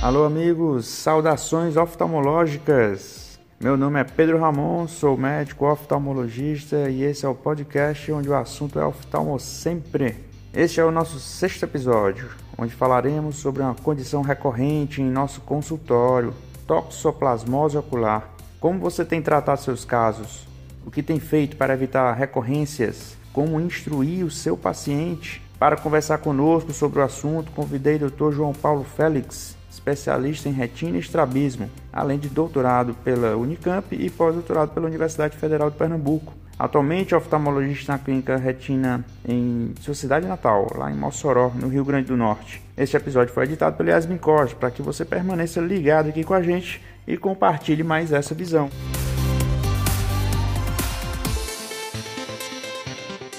Alô, amigos, saudações oftalmológicas. Meu nome é Pedro Ramon, sou médico oftalmologista e esse é o podcast onde o assunto é oftalmo sempre. Este é o nosso sexto episódio, onde falaremos sobre uma condição recorrente em nosso consultório, toxoplasmose ocular. Como você tem tratado seus casos? O que tem feito para evitar recorrências? Como instruir o seu paciente? Para conversar conosco sobre o assunto, convidei o Dr. João Paulo Félix, especialista em retina e estrabismo, além de doutorado pela Unicamp e pós-doutorado pela Universidade Federal de Pernambuco. Atualmente é oftalmologista na clínica Retina em sua cidade natal, lá em Mossoró, no Rio Grande do Norte. Este episódio foi editado pelo Yasmin Costa para que você permaneça ligado aqui com a gente e compartilhe mais essa visão.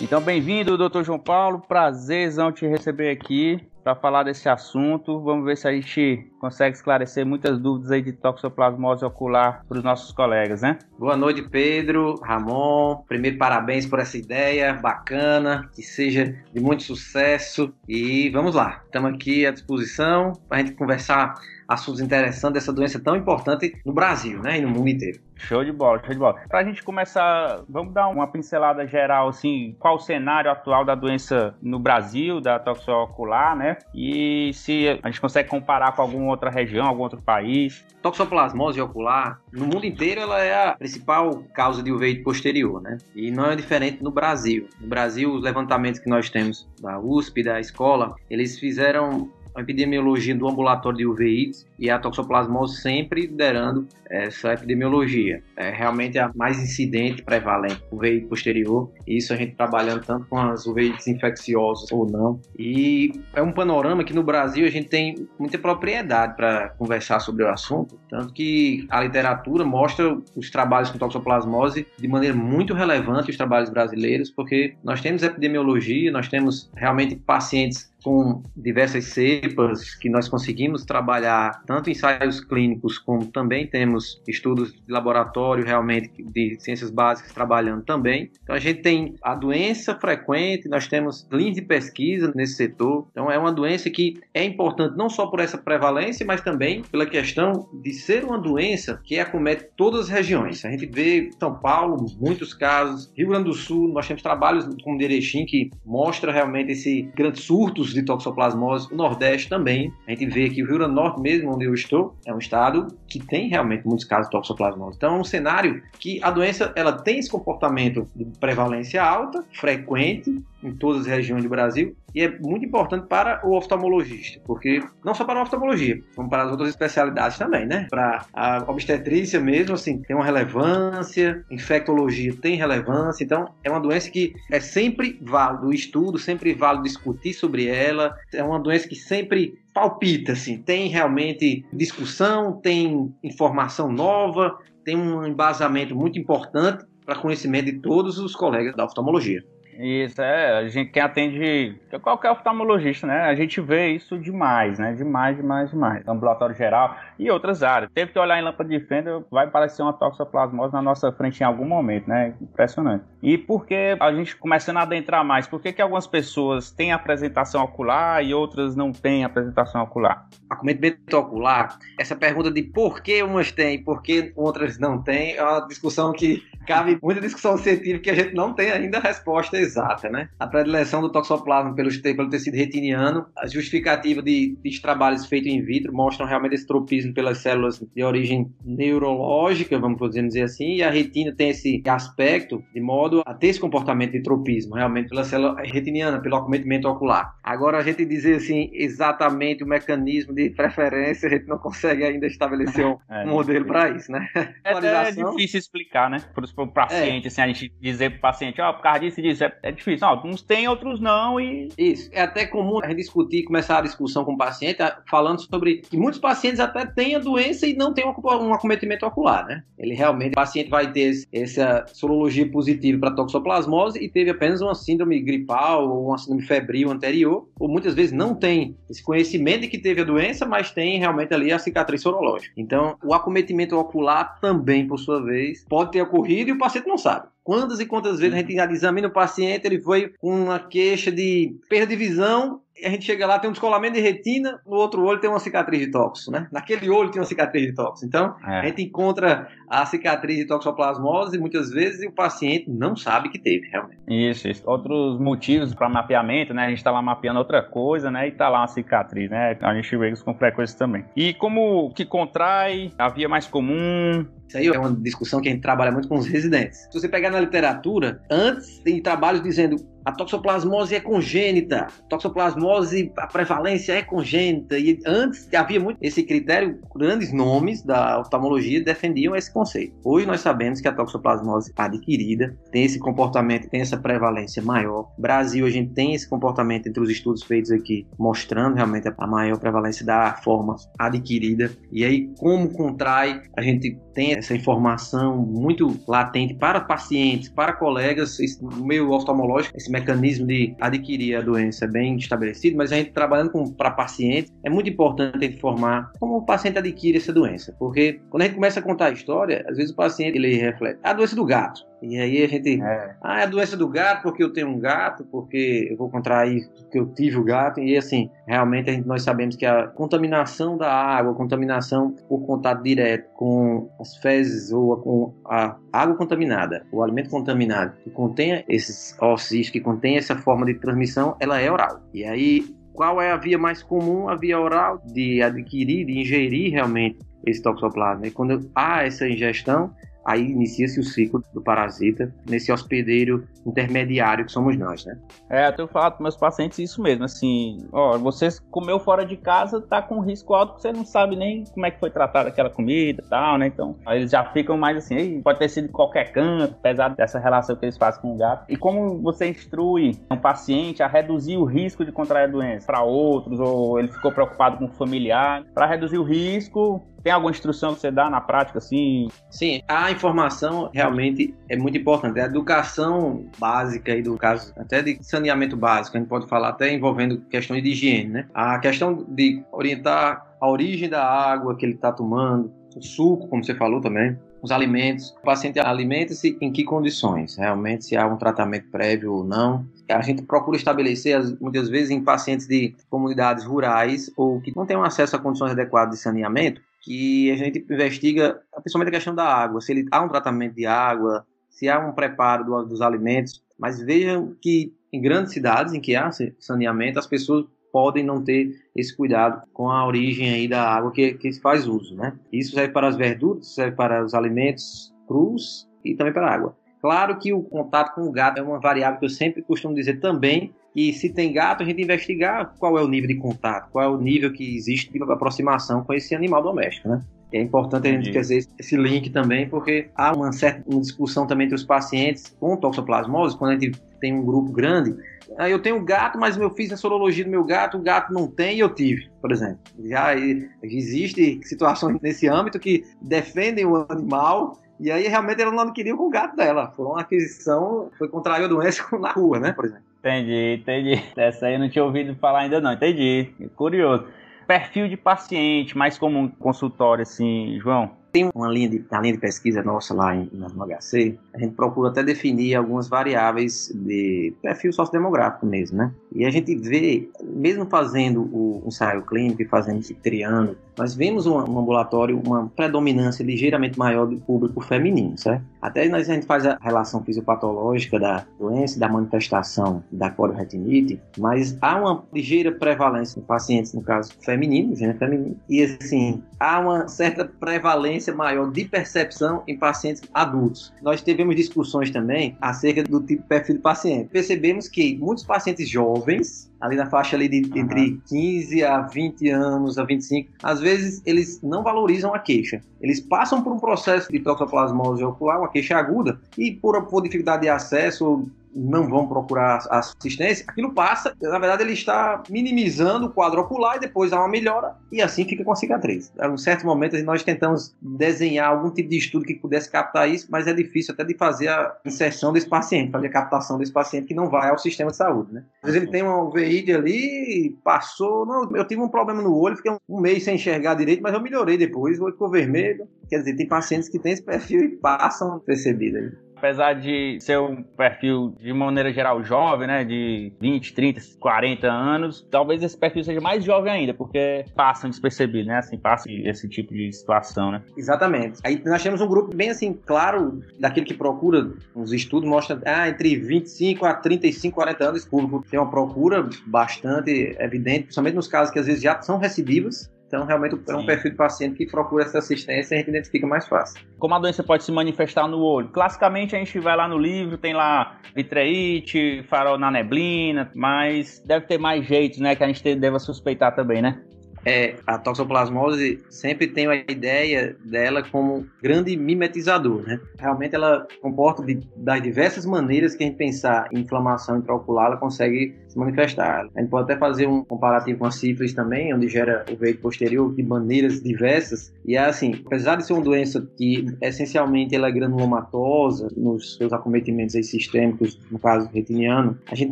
Então, bem-vindo, doutor João Paulo. Prazerzão te receber aqui para falar desse assunto. Vamos ver se a gente consegue esclarecer muitas dúvidas aí de toxoplasmose ocular para os nossos colegas, né? Boa noite, Pedro, Ramon. Primeiro, parabéns por essa ideia bacana, que seja de muito sucesso. E vamos lá, estamos aqui à disposição para a gente conversar assuntos interessantes dessa doença tão importante no Brasil, né, e no mundo inteiro. Show de bola, show de bola. Pra gente começar, vamos dar uma pincelada geral, assim, qual o cenário atual da doença no Brasil, da toxocular, né? E se a gente consegue comparar com alguma outra região, algum outro país. Toxoplasmose ocular, no mundo inteiro, ela é a principal causa de uveíte posterior, né? E não é diferente no Brasil. No Brasil, os levantamentos que nós temos da USP, da escola, eles fizeram a epidemiologia do ambulatório de uveites e a toxoplasmose sempre liderando essa epidemiologia. É realmente a mais incidente prevalente, uveíte posterior, isso a gente trabalhando tanto com as uveites infecciosas ou não. E é um panorama que no Brasil a gente tem muita propriedade para conversar sobre o assunto, tanto que a literatura mostra os trabalhos com toxoplasmose de maneira muito relevante, os trabalhos brasileiros, porque nós temos epidemiologia, nós temos realmente pacientes com diversas cepas que nós conseguimos trabalhar tanto ensaios clínicos como também temos estudos de laboratório realmente de ciências básicas trabalhando também. Então a gente tem a doença frequente, nós temos linhas de pesquisa nesse setor. Então é uma doença que é importante não só por essa prevalência, mas também pela questão de ser uma doença que acomete todas as regiões. A gente vê São Paulo, muitos casos, Rio Grande do Sul, nós temos trabalhos com o Erechim que mostra realmente esse grande surtos de toxoplasmose, o Nordeste também. A gente vê que o Rio Grande do Norte, mesmo onde eu estou, é um estado que tem realmente muitos casos de toxoplasmose. Então é um cenário que a doença ela tem esse comportamento de prevalência alta, frequente, em todas as regiões do Brasil e é muito importante para o oftalmologista, porque não só para a oftalmologia, como para as outras especialidades também, né? Para a obstetrícia mesmo, assim, tem uma relevância, infectologia tem relevância, então é uma doença que é sempre válido o estudo, sempre válido discutir sobre ela, é uma doença que sempre palpita, assim, tem realmente discussão, tem informação nova, tem um embasamento muito importante para conhecimento de todos os colegas da oftalmologia. Isso, é, a gente quem atende, qualquer oftalmologista, né? A gente vê isso demais, né? Demais, demais, demais. Ambulatório geral e outras áreas. Teve que olhar em lâmpada de fenda, vai aparecer uma toxoplasmose na nossa frente em algum momento, né? Impressionante. E por que a gente começando a adentrar mais, por que, que algumas pessoas têm apresentação ocular e outras não têm apresentação ocular? Acometimento ocular, essa pergunta de por que umas têm e por que outras não têm, é uma discussão que cabe muita discussão científica que a gente não tem ainda a resposta exata, né? A predileção do toxoplasma pelo, pelo tecido retiniano, a justificativa de, de trabalhos feitos in vitro mostram realmente esse tropismo pelas células de origem neurológica, vamos dizer assim, e a retina tem esse aspecto de modo a ter esse comportamento de tropismo, realmente pela célula retiniana, pelo acometimento ocular. Agora, a gente dizer assim exatamente o mecanismo de preferência, a gente não consegue ainda estabelecer um, é, modelo para isso, né? É, é, difícil explicar, né? Para o paciente, é. assim, a gente dizer para o paciente, ó, oh, por causa disso e disso, é, é difícil. Não, tem, outros não e... Isso, é até comum a gente discutir, começar a discussão com o paciente, falando sobre que muitos pacientes até têm a doença e não têm um acometimento ocular, né? Ele realmente, o paciente vai ter essa sorologia positiva para toxoplasmose e teve apenas uma síndrome gripal ou uma síndrome febril anterior, ou muitas vezes não tem esse conhecimento de que teve a doença, mas tem realmente ali a cicatriz sorológica. Então, o acometimento ocular também, por sua vez, pode ter ocorrido e o paciente não sabe. Quantas e quantas vezes a gente examina o paciente, ele foi com uma queixa de perda de visão a gente chega lá, tem um descolamento de retina, no outro olho tem uma cicatriz de tóxico, né? Naquele olho tem uma cicatriz de tóxico. Então, é. a gente encontra a cicatriz de toxoplasmose muitas vezes e o paciente não sabe que teve, realmente. Isso, isso. Outros motivos para mapeamento, né? A gente está lá mapeando outra coisa, né? E tá lá uma cicatriz, né? A gente vê isso com frequência também. E como que contrai, a via mais comum, isso aí é uma discussão que a gente trabalha muito com os residentes. Se você pegar na literatura, antes tem trabalhos dizendo a toxoplasmose é congênita, toxoplasmose, a prevalência é congênita. E antes havia muito esse critério, grandes nomes da oftalmologia defendiam esse conceito. Hoje nós sabemos que a toxoplasmose adquirida tem esse comportamento, tem essa prevalência maior. Brasil, a gente tem esse comportamento entre os estudos feitos aqui, mostrando realmente a maior prevalência da forma adquirida. E aí, como contrai, a gente tem essa informação muito latente para pacientes, para colegas, no meio oftalmológico, esse mecanismo de adquirir a doença é bem estabelecido, mas a gente trabalhando para pacientes, é muito importante informar como o paciente adquire essa doença, porque quando a gente começa a contar a história, às vezes o paciente ele reflete, é a doença do gato. E aí a gente, é. ah, é a doença do gato porque eu tenho um gato, porque eu vou contrair porque eu tive o gato. E assim, realmente gente, nós sabemos que a contaminação da água, contaminação por contato direto com as fezes ou com a água contaminada, o alimento contaminado, que contém esses ossos, que contém essa forma de transmissão, ela é oral. E aí, qual é a via mais comum? A via oral de adquirir, de ingerir realmente esse toxoplasma. E quando há essa ingestão, aí inicia-se o ciclo do parasita nesse hospedeiro intermediário que somos nós, né? É, eu tenho falado para meus pacientes isso mesmo, assim, ó, você comeu fora de casa, tá com risco alto, porque você não sabe nem como é que foi tratada aquela comida e tal, né? Então, eles já ficam mais assim, pode ter sido de qualquer canto, apesar dessa relação que eles fazem com o gato. E como você instrui um paciente a reduzir o risco de contrair a doença para outros, ou ele ficou preocupado com o familiar, para reduzir o risco, tem alguma instrução que você dá na prática, assim? Sim, a informação realmente é muito importante. A educação básica aí do caso, até de saneamento básico, a gente pode falar até envolvendo questões de higiene, né? A questão de orientar a origem da água que ele está tomando, o suco, como você falou também, os alimentos. O paciente alimenta-se em que condições? Realmente, se há um tratamento prévio ou não. A gente procura estabelecer, muitas vezes, em pacientes de comunidades rurais ou que não têm acesso a condições adequadas de saneamento, que a gente investiga principalmente a questão da água, se ele há um tratamento de água, se há um preparo do, dos alimentos, mas vejam que em grandes cidades em que há saneamento, as pessoas podem não ter esse cuidado com a origem aí da água que, que se faz uso, né? Isso serve para as verduras, serve para os alimentos crus e também para a água. Claro que o contato com o gato é uma variável que eu sempre costumo dizer também, e se tem gato, a gente investigar qual é o nível de contato, qual é o nível que existe de aproximação com esse animal doméstico, né? É importante a gente fazer esse link também, porque há uma certa discussão também entre os pacientes com toxoplasmose, quando a gente tem um grupo grande. Aí eu tenho gato, mas eu fiz a sorologia do meu gato, o gato não tem e eu tive, por exemplo. Já existe situações nesse âmbito que defendem o animal e aí realmente ela não queria com o gato dela. Foi uma aquisição, foi contrair a doença na rua, né, por exemplo. Entendi, entendi. Essa aí eu não tinha ouvido falar ainda não, entendi. Curioso. Perfil de paciente mais comum consultório, assim, João? Tem uma linha de, linha de pesquisa nossa lá em, no HC, a gente procura até definir algumas variáveis de perfil sociodemográfico mesmo, né? E a gente vê, mesmo fazendo o ensaio clínico e fazendo esse triando, nós vemos um, um ambulatório uma predominância ligeiramente maior do público feminino, certo? Até nós a gente faz a relação fisiopatológica da doença da manifestação da cororetinite, mas há uma ligeira prevalência em pacientes, no caso feminino, gênero feminino, e assim, há uma certa prevalência maior de percepção em pacientes adultos. Nós tivemos discussões também acerca do tipo de perfil de paciente. Percebemos que muitos pacientes jovens, ali na faixa ali de, uhum. entre 15 a 20 anos, a 25, às vezes eles não valorizam a queixa. Eles passam por um processo de toxoplasmose ocular, uma queixa aguda, e por, por dificuldade de acesso não vão procurar assistência, aquilo passa, na verdade ele está minimizando o quadro ocular e depois há uma melhora e assim fica com a cicatriz. Em um certo momento nós tentamos desenhar algum tipo de estudo que pudesse captar isso, mas é difícil até de fazer a inserção desse paciente, fazer a captação desse paciente que não vai ao sistema de saúde, né? Às vezes ele tem um VID ali, passou, não, eu tive um problema no olho, fiquei um mês sem enxergar direito, mas eu melhorei depois, o olho ficou vermelho. Quer dizer, tem pacientes que têm esse perfil e passam percebido. Apesar de ser um perfil de maneira geral jovem, né, de 20, 30, 40 anos, talvez esse perfil seja mais jovem ainda, porque passam despercebido, né, assim, passa esse tipo de situação, né? Exatamente. Aí nós temos um grupo bem assim, claro, daquele que procura, os estudos mostram, ah, entre 25 a 35, 40 anos, esse público tem uma procura bastante evidente, principalmente nos casos que às vezes já são recidivas, então, realmente, é um perfil de paciente que procura essa assistência e a gente identifica mais fácil. Como a doença pode se manifestar no olho? Classicamente, a gente vai lá no livro, tem lá vitreite, farol na neblina, mas deve ter mais jeitos, né, que a gente deva suspeitar também, né? é, a toxoplasmose sempre tem a ideia dela como grande mimetizador, né? Realmente ela comporta de, das diversas maneiras que a gente pensar em inflamação intraocular, ela consegue se manifestar. A gente pode até fazer um comparativo com a sífilis também, onde gera o veio posterior de maneiras diversas. E é assim, apesar de ser uma doença que essencialmente ela é granulomatosa nos seus acometimentos aí sistêmicos, no caso retiniano, a gente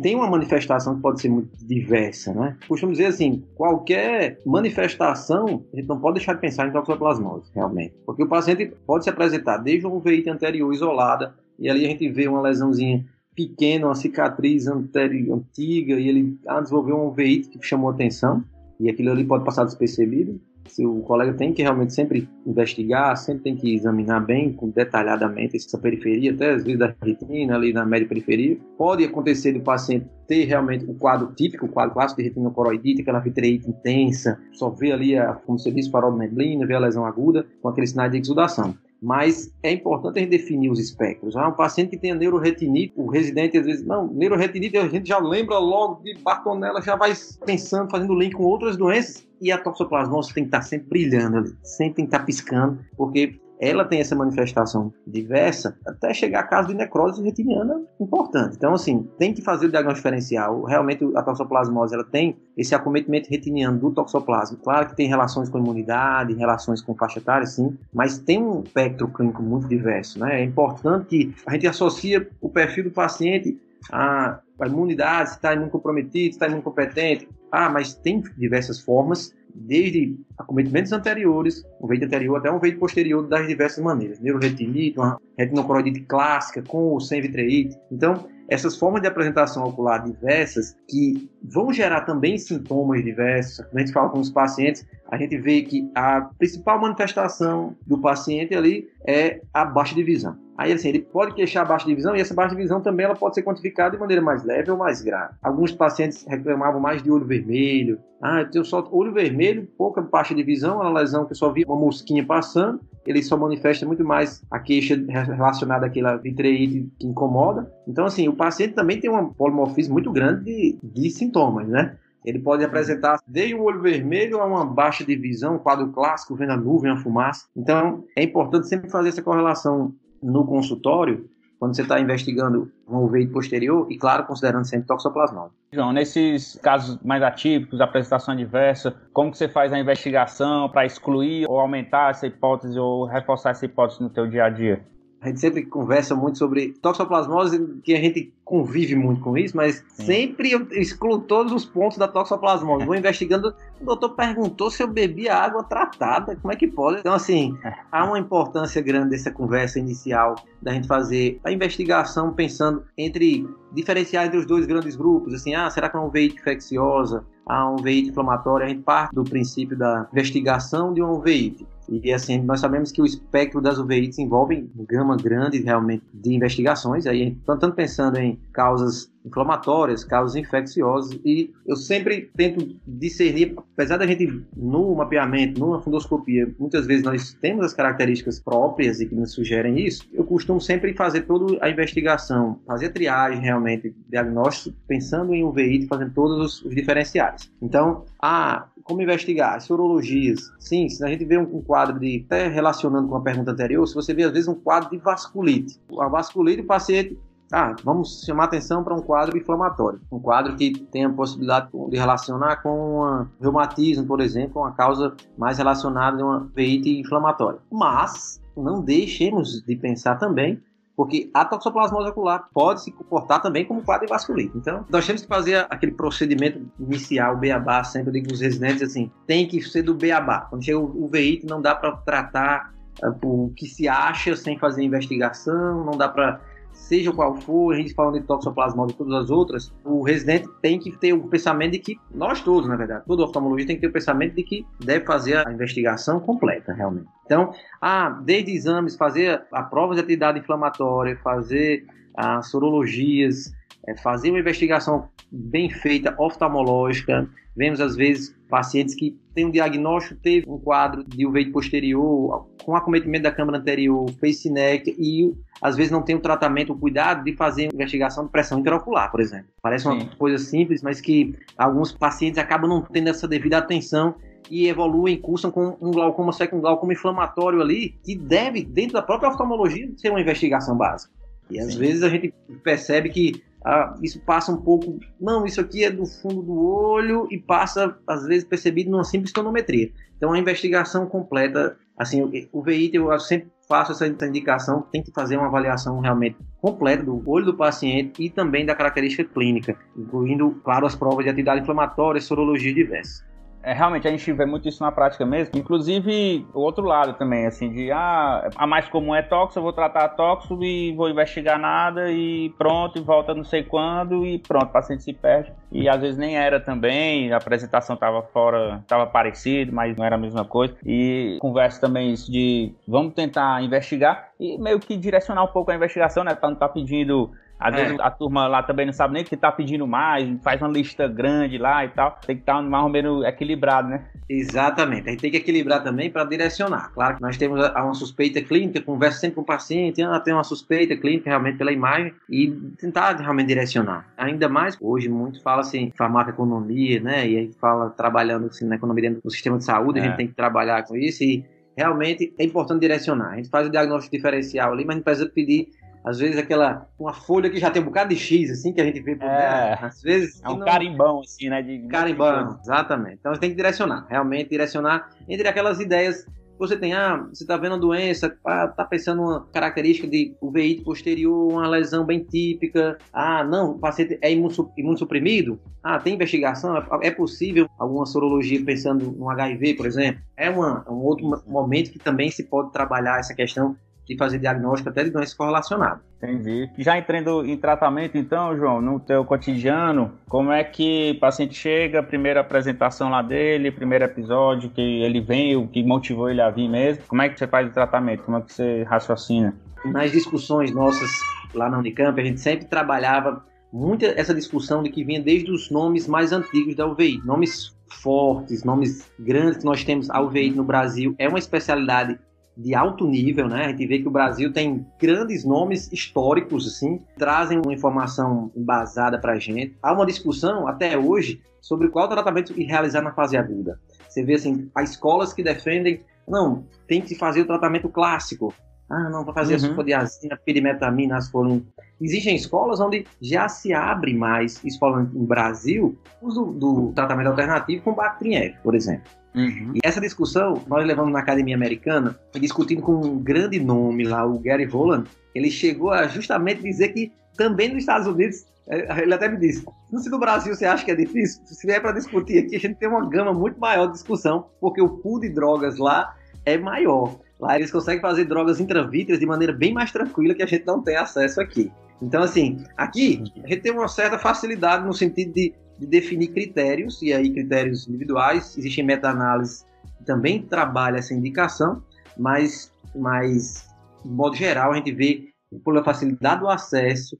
tem uma manifestação que pode ser muito diversa, né? Costumo dizer assim, qualquer manifestação, a gente não pode deixar de pensar em toxoplasmose, realmente. Porque o paciente pode se apresentar desde uma uveíte anterior isolada, e ali a gente vê uma lesãozinha pequena, uma cicatriz anterior, antiga, e ele ah, desenvolveu um uveíte que chamou atenção, e aquilo ali pode passar despercebido se o colega tem que realmente sempre investigar, sempre tem que examinar bem, detalhadamente, essa periferia, até às vezes da retina, ali na média periferia. Pode acontecer do paciente ter realmente o quadro típico, o quadro clássico de retinocoroidite, aquela vitreite intensa, só vê ali, a, como você disse, farol de neblina, vê a lesão aguda, com aqueles sinais de exudação mas é importante a gente definir os espectros. Ah, um paciente que tem neuroretinite, o residente às vezes, não, neuroretinite a gente já lembra logo de Bartonella, já vai pensando, fazendo link com outras doenças, e a toxoplasmose tem que estar sempre brilhando ali, sempre tem que estar piscando, porque ela tem essa manifestação diversa até chegar a caso de necrose retiniana importante. Então, assim, tem que fazer o diagnóstico diferencial. Realmente, a toxoplasmose ela tem esse acometimento retiniano do toxoplasma. Claro que tem relações com imunidade, relações com faixa etária, sim, mas tem um espectro clínico muito diverso. Né? É importante que a gente associe o perfil do paciente a a imunidade, se está imunocomprometido, se está imunocompetente. Ah, mas tem diversas formas desde acometimentos anteriores, um veio anterior até um veio posterior das diversas maneiras. Neuroretinite, uma retinocoroidite clássica com ou sem vitreite. Então, essas formas de apresentação ocular diversas que vão gerar também sintomas diversos. Quando a gente fala com os pacientes, a gente vê que a principal manifestação do paciente ali é a baixa de visão. Aí, assim, ele pode queixar baixa de visão e essa baixa de visão também ela pode ser quantificada de maneira mais leve ou mais grave. Alguns pacientes reclamavam mais de olho vermelho. Ah, eu tenho só olho vermelho, pouca baixa de visão, uma lesão que eu só vi uma mosquinha passando. Ele só manifesta muito mais a queixa relacionada àquela vitreite que incomoda. Então, assim, o paciente também tem um polimorfismo muito grande de, de sintomas, né? Ele pode apresentar desde um olho vermelho a uma baixa de visão, um quadro clássico, vendo a nuvem, a fumaça. Então, é importante sempre fazer essa correlação no consultório, quando você está investigando um uveíte posterior e, claro, considerando sempre toxoplasmose. João, nesses casos mais atípicos, apresentação adversa, como que você faz a investigação para excluir ou aumentar essa hipótese ou reforçar essa hipótese no teu dia a dia? A gente sempre conversa muito sobre toxoplasmose, que a gente convive muito com isso, mas Sim. sempre eu excluo todos os pontos da toxoplasmose. Vou investigando. O doutor perguntou se eu bebia água tratada, como é que pode? Então, assim, há uma importância grande dessa conversa inicial da gente fazer a investigação pensando entre diferenciar entre os dois grandes grupos. Assim, ah, será que é uma veíte infecciosa? Ah, um veíte inflamatório? A gente parte do princípio da investigação de um veíte. E assim, nós sabemos que o espectro das uveites envolve gama grande realmente de investigações, aí tanto pensando em causas inflamatórias, causas infecciosas, e eu sempre tento discernir, apesar da gente no mapeamento, numa fundoscopia, muitas vezes nós temos as características próprias e que nos sugerem isso, eu costumo sempre fazer toda a investigação, fazer a triagem realmente, diagnóstico, pensando em uveíte, fazendo todos os diferenciais. Então, a como investigar? Sorologias. Sim, se a gente vê um, quadro de, até relacionando com a pergunta anterior, se você vê às vezes um quadro de vasculite. A vasculite, o paciente ah, vamos chamar atenção para um quadro inflamatório. Um quadro que tem a possibilidade de relacionar com um reumatismo, por exemplo, uma causa mais relacionada a uma veite inflamatória. Mas não deixemos de pensar também porque a toxoplasmose ocular pode se comportar também como quadro vasculite. Então, nós temos que fazer aquele procedimento inicial, o beabá, sempre digo os residentes assim, tem que ser do beabá. Quando chega o veículo, não dá para tratar uh, o que se acha sem fazer investigação, não dá para seja qual for, a gente falando de toxoplasmose e todas as outras, o residente tem que ter o pensamento de que, nós todos, na verdade, todo oftalmologista tem que ter o pensamento de que deve fazer a investigação completa, realmente. Então, ah, desde exames, fazer a prova de atividade inflamatória, fazer as sorologias, é, fazer uma investigação bem feita oftalmológica. Vemos, às vezes, pacientes que têm um diagnóstico, teve um quadro de uveíte posterior, com acometimento da câmara anterior, fez SINEC e às vezes não tem o tratamento, o cuidado de fazer investigação de pressão interocular, por exemplo. Parece uma Sim. coisa simples, mas que alguns pacientes acabam não tendo essa devida atenção e evoluem, cursam com um glaucoma, com um glaucoma inflamatório ali, que deve, dentro da própria oftalmologia, ser uma investigação básica. E às Sim. vezes a gente percebe que ah, isso passa um pouco. Não, isso aqui é do fundo do olho e passa, às vezes, percebido numa simples tonometria. Então, a investigação completa, assim, o VI, eu sempre faço essa indicação, tem que fazer uma avaliação realmente completa do olho do paciente e também da característica clínica, incluindo, claro, as provas de atividade inflamatória, sorologia diversa. É, realmente a gente vê muito isso na prática mesmo. Inclusive, o outro lado também, assim, de ah, a mais comum é tóxico, eu vou tratar tóxico e vou investigar nada e pronto, e volta não sei quando e pronto, o paciente se perde. E às vezes nem era também, a apresentação estava fora, estava parecido, mas não era a mesma coisa. E conversa também isso de vamos tentar investigar e meio que direcionar um pouco a investigação, né? Para não estar tá pedindo às é. vezes a turma lá também não sabe nem o que tá pedindo mais, faz uma lista grande lá e tal. Tem que estar tá mais ou menos equilibrado, né? Exatamente. A gente tem que equilibrar também para direcionar. Claro que nós temos uma suspeita clínica, conversa sempre com o paciente, ah, tem uma suspeita clínica realmente pela imagem e tentar realmente direcionar. Ainda mais, hoje muito fala assim, farmacoeconomia, né? E a gente fala trabalhando assim, na economia dentro do sistema de saúde, é. a gente tem que trabalhar com isso e realmente é importante direcionar. A gente faz o diagnóstico diferencial ali, mas a gente precisa pedir às vezes aquela uma folha que já tem um bocado de X, assim, que a gente vê por é, Às vezes. É um não... carimbão, assim, né? De... Carimbão, exatamente. Então você tem que direcionar, realmente direcionar entre aquelas ideias você tem, ah, você está vendo a doença, ah, tá pensando uma característica de UVI posterior, uma lesão bem típica, ah, não, o paciente é imunossuprimido, ah, tem investigação, é, é possível alguma sorologia pensando no HIV, por exemplo. É uma, um outro momento que também se pode trabalhar essa questão de fazer diagnóstico até de doenças correlacionadas. Entendi. Já entrando em tratamento, então, João, no teu cotidiano, como é que o paciente chega, primeira apresentação lá dele, primeiro episódio que ele vem, o que motivou ele a vir mesmo, como é que você faz o tratamento, como é que você raciocina? Nas discussões nossas lá na Unicamp, a gente sempre trabalhava muito essa discussão de que vinha desde os nomes mais antigos da UVI, nomes fortes, nomes grandes que nós temos a UVI no Brasil, é uma especialidade de alto nível, né? A gente vê que o Brasil tem grandes nomes históricos, assim, trazem uma informação embasada para a gente. Há uma discussão até hoje sobre qual tratamento realizar na fase aguda. Você vê assim, há escolas que defendem, não, tem que fazer o tratamento clássico. Ah, não, para fazer uhum. a sulfodiazina, pirimetamina, asfolina. Existem escolas onde já se abre mais, falando no Brasil, o uso do tratamento alternativo com Bactrim F, por exemplo. Uhum. E essa discussão nós levamos na academia americana, discutindo com um grande nome lá, o Gary Voland. Ele chegou a justamente dizer que também nos Estados Unidos, é, ele até me disse: se no Brasil você acha que é difícil, se vier para discutir aqui, a gente tem uma gama muito maior de discussão, porque o pool de drogas lá é maior. Lá eles conseguem fazer drogas intravítreas de maneira bem mais tranquila que a gente não tem acesso aqui. Então, assim, aqui a gente tem uma certa facilidade no sentido de de definir critérios, e aí critérios individuais, existe meta-análise que também trabalha essa indicação, mas, mas, de modo geral, a gente vê pela facilidade do acesso,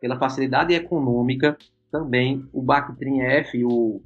pela facilidade econômica, também o Bactrim F o,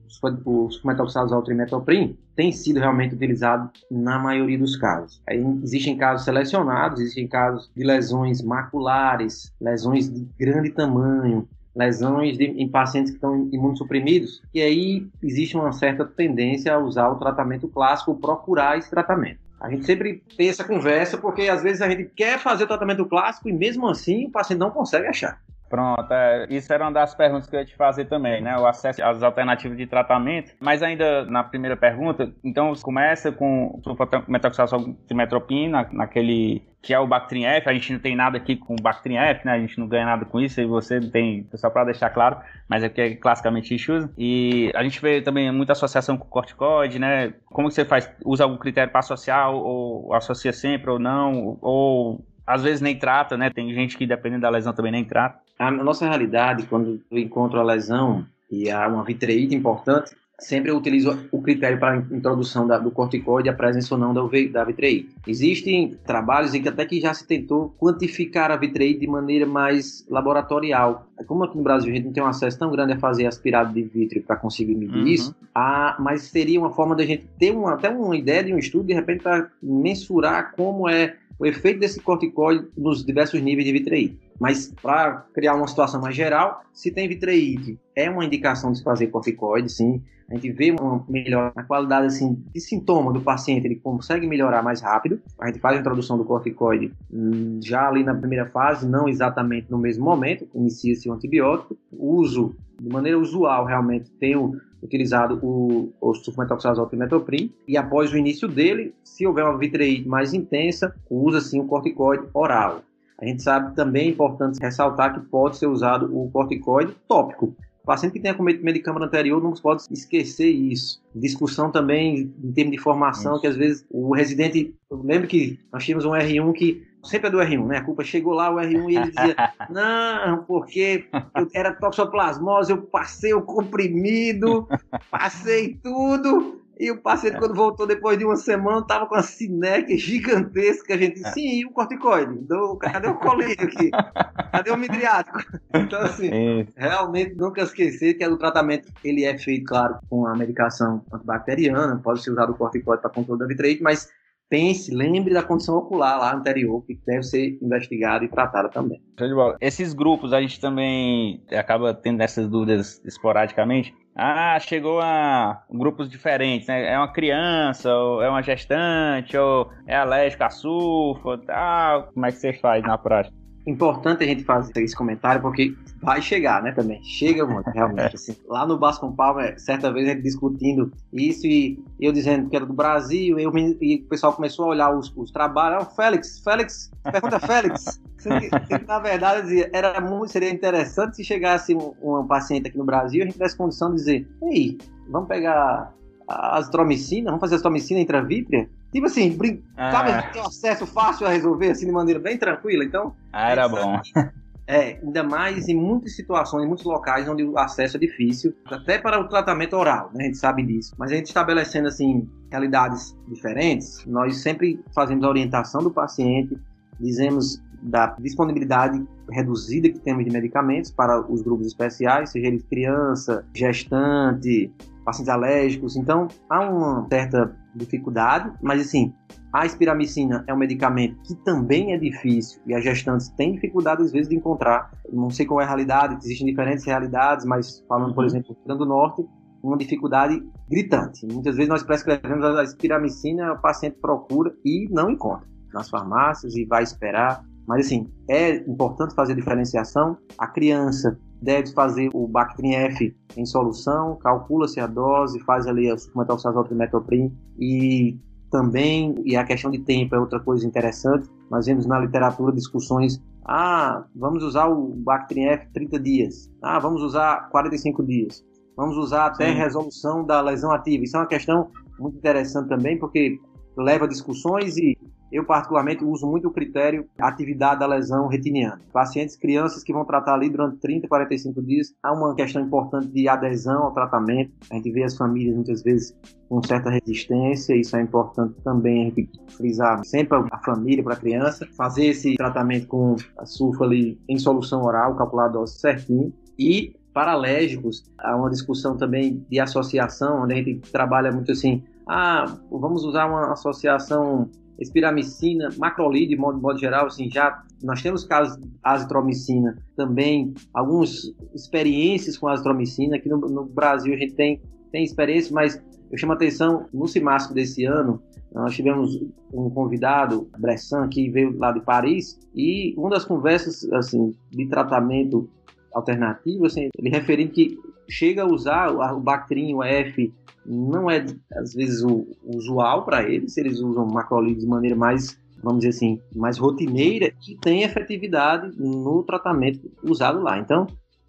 o suplemetoxazol trimetoprim tem sido realmente utilizado na maioria dos casos. Aí existem casos selecionados, existem casos de lesões maculares, lesões de grande tamanho, lesões de, em pacientes que estão imunossuprimidos, e aí existe uma certa tendência a usar o tratamento clássico, procurar esse tratamento. A gente sempre tem essa conversa porque às vezes a gente quer fazer o tratamento clássico e mesmo assim o paciente não consegue achar. Pronto, é, isso era uma das perguntas que eu ia te fazer também, né? O acesso às alternativas de tratamento. Mas ainda na primeira pergunta, então começa com metoxazol metropina, naquele que é o Bactrim F. A gente não tem nada aqui com o Bactrim F, né? A gente não ganha nada com isso e você não tem, só para deixar claro, mas é que é classicamente a gente usa. E a gente vê também muita associação com corticoide, né? Como você faz? Usa algum critério para associar ou associa sempre ou não? Ou às vezes nem trata, né? Tem gente que, dependendo da lesão, também nem trata. A nossa realidade, quando eu encontro a lesão e há uma vitreite importante, sempre eu utilizo o critério para a introdução da, do corticoide, a presença ou não da, da vitreite. Existem trabalhos em que até que já se tentou quantificar a vitreite de maneira mais laboratorial. Como aqui no Brasil a gente não tem um acesso tão grande a fazer aspirado de vítreo para conseguir medir uhum. isso, a, mas seria uma forma da gente ter uma, até uma ideia de um estudo, de repente, para mensurar como é o efeito desse corticoide nos diversos níveis de vitreite. Mas para criar uma situação mais geral, se tem vitreite, é uma indicação de se fazer corticoide, sim. A gente vê uma melhora na qualidade assim, de sintoma do paciente, ele consegue melhorar mais rápido. A gente faz a introdução do corticoide hum, já ali na primeira fase, não exatamente no mesmo momento, inicia-se o antibiótico. O uso, de maneira usual, realmente tenho utilizado o, o sulfametoxazol trimetoprim e após o início dele, se houver uma vitreite mais intensa, usa-se o corticoide oral. A gente sabe também é importante ressaltar que pode ser usado o corticoide tópico. O paciente que tenha cometido medicamento anterior não pode esquecer isso. Discussão também em termos de formação, isso. que às vezes o residente. Eu lembro que nós tínhamos um R1 que sempre é do R1, né? A culpa chegou lá, o R1, e ele dizia: Não, porque eu era toxoplasmose, eu passei o comprimido, passei tudo, e o paciente, quando voltou depois de uma semana, estava com uma sineca gigantesca. A gente disse, sim, e o corticoide? Do, cadê o colírio aqui? Cadê o midriático? Então, assim, é. realmente nunca esquecer que o tratamento ele é feito, claro, com a medicação antibacteriana, pode ser usado o corticoide para controle da vitrite, mas pense, lembre da condição ocular lá anterior, que deve ser investigada e tratada também. Esses grupos, a gente também acaba tendo essas dúvidas esporadicamente. Ah, chegou a grupos diferentes, né? É uma criança, ou é uma gestante, ou é alérgico a tal. Como é que você faz na prática? Importante a gente fazer esse comentário porque vai chegar, né, também. Chega muito, realmente. Assim. Lá no Basco Palma, certa vez a gente discutindo isso e eu dizendo que era do Brasil eu, e o pessoal começou a olhar os, os trabalhos. Ah, Félix, Félix, pergunta Félix. na verdade, era muito, seria interessante se chegasse um, um paciente aqui no Brasil e a gente tivesse condição de dizer, ei, vamos pegar a azitromicina, vamos fazer a azitromicina intravítrea? Tipo assim, brin... ah. sabe, tem um acesso fácil a resolver, assim, de maneira bem tranquila, então... Ah, era bom. É, ainda mais em muitas situações, em muitos locais onde o acesso é difícil, até para o tratamento oral, né? A gente sabe disso. Mas a gente estabelecendo, assim, realidades diferentes, nós sempre fazemos a orientação do paciente, dizemos da disponibilidade reduzida que temos de medicamentos para os grupos especiais, seja ele criança, gestante, pacientes alérgicos. Então, há uma certa dificuldade, mas assim, a espiramicina é um medicamento que também é difícil e as gestantes têm dificuldade às vezes de encontrar. Não sei qual é a realidade, existem diferentes realidades, mas falando, por uhum. exemplo, do Rio Grande do Norte, uma dificuldade gritante. Muitas vezes nós prescrevemos a espiramicina, o paciente procura e não encontra nas farmácias e vai esperar. Mas assim, é importante fazer a diferenciação. A criança deve fazer o Bactrim F em solução, calcula-se a dose, faz ali o suplemental trimetoprim e também, e a questão de tempo é outra coisa interessante, nós vemos na literatura discussões, ah, vamos usar o Bactrim F 30 dias, ah, vamos usar 45 dias, vamos usar até Sim. resolução da lesão ativa. Isso é uma questão muito interessante também, porque leva discussões e eu, particularmente, uso muito o critério atividade da lesão retiniana. Pacientes, crianças que vão tratar ali durante 30, 45 dias, há uma questão importante de adesão ao tratamento. A gente vê as famílias, muitas vezes, com certa resistência, isso é importante também a gente frisar sempre a família para a criança, fazer esse tratamento com a sulfa ali em solução oral, dose certinho. E para alérgicos, há uma discussão também de associação, onde a gente trabalha muito assim, ah, vamos usar uma associação espiramicina, macrolide, de modo, de modo geral, assim, já nós temos casos de azitromicina também, algumas experiências com azitromicina, aqui no, no Brasil a gente tem, tem experiência, mas eu chamo a atenção, no CIMASC desse ano, nós tivemos um convidado, Bressan, que veio lá de Paris, e uma das conversas, assim, de tratamento alternativo, assim, ele referindo que chega a usar o Bactrim, o F, não é às vezes o, usual para eles, eles usam macrolide de maneira mais, vamos dizer assim, mais rotineira e tem efetividade no tratamento usado lá. Então,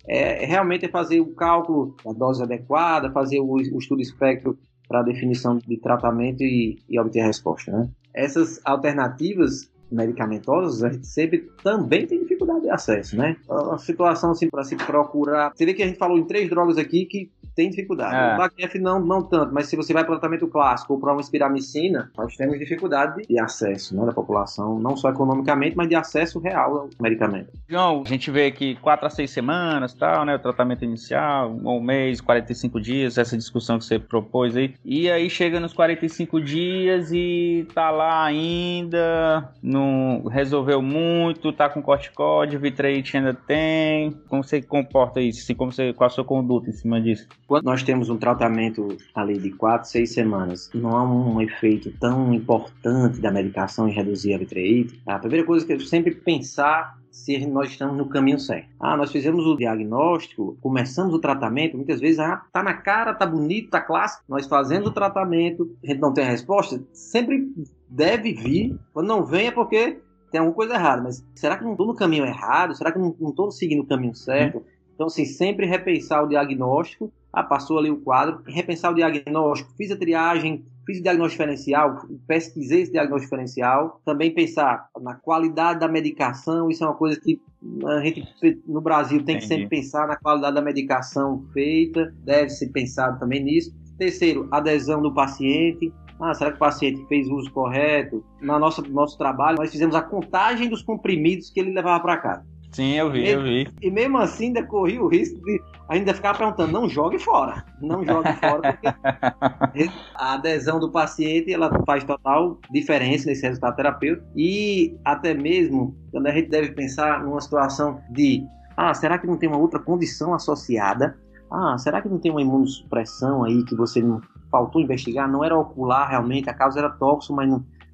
é, realmente é fazer o cálculo da dose adequada, fazer o, o estudo espectro para definição de tratamento e, e obter resposta. Né? Essas alternativas medicamentosas, a gente sempre também tem dificuldade de acesso, né? A situação assim para se procurar. Você vê que a gente falou em três drogas aqui que tem dificuldade. É. O Bacf não, não tanto, mas se você vai para o tratamento clássico ou para uma espiramicina, nós temos dificuldade de acesso né, da população, não só economicamente, mas de acesso real ao medicamento. João, a gente vê que quatro a seis semanas, tal, né, o tratamento inicial, um mês, 45 dias, essa discussão que você propôs aí, e aí chega nos 45 dias e tá lá ainda, não resolveu muito, tá com corticóide, vitreite ainda tem, como você comporta isso, assim, como você, qual a sua conduta em cima disso? Quando nós temos um tratamento ali de 4, 6 semanas, não há um efeito tão importante da medicação em reduzir a vitreite, a primeira coisa que eu sempre pensar se nós estamos no caminho certo. Ah, nós fizemos o diagnóstico, começamos o tratamento, muitas vezes, ah, tá na cara, tá bonito, tá clássico, nós fazemos o tratamento, a gente não tem a resposta, sempre deve vir, quando não vem é porque tem alguma coisa errada, mas será que não estou no caminho errado? Será que não estou seguindo o caminho certo? Então, assim, sempre repensar o diagnóstico ah, passou ali o quadro, repensar o diagnóstico, fiz a triagem, fiz o diagnóstico diferencial, pesquisei esse diagnóstico diferencial, também pensar na qualidade da medicação, isso é uma coisa que a gente no Brasil tem Entendi. que sempre pensar na qualidade da medicação feita, deve ser pensado também nisso. Terceiro, adesão do paciente. Ah, será que o paciente fez o uso correto? Na nossa nosso trabalho, nós fizemos a contagem dos comprimidos que ele levava para casa. Sim, eu vi, e, eu vi. E mesmo assim ainda corri o risco de ainda ficar perguntando, não jogue fora. Não jogue fora, porque a adesão do paciente ela faz total diferença nesse resultado terapêutico. E até mesmo quando a gente deve pensar numa situação de ah, será que não tem uma outra condição associada? Ah, será que não tem uma imunossupressão aí que você não faltou investigar? Não era ocular realmente, a causa era tóxico, mas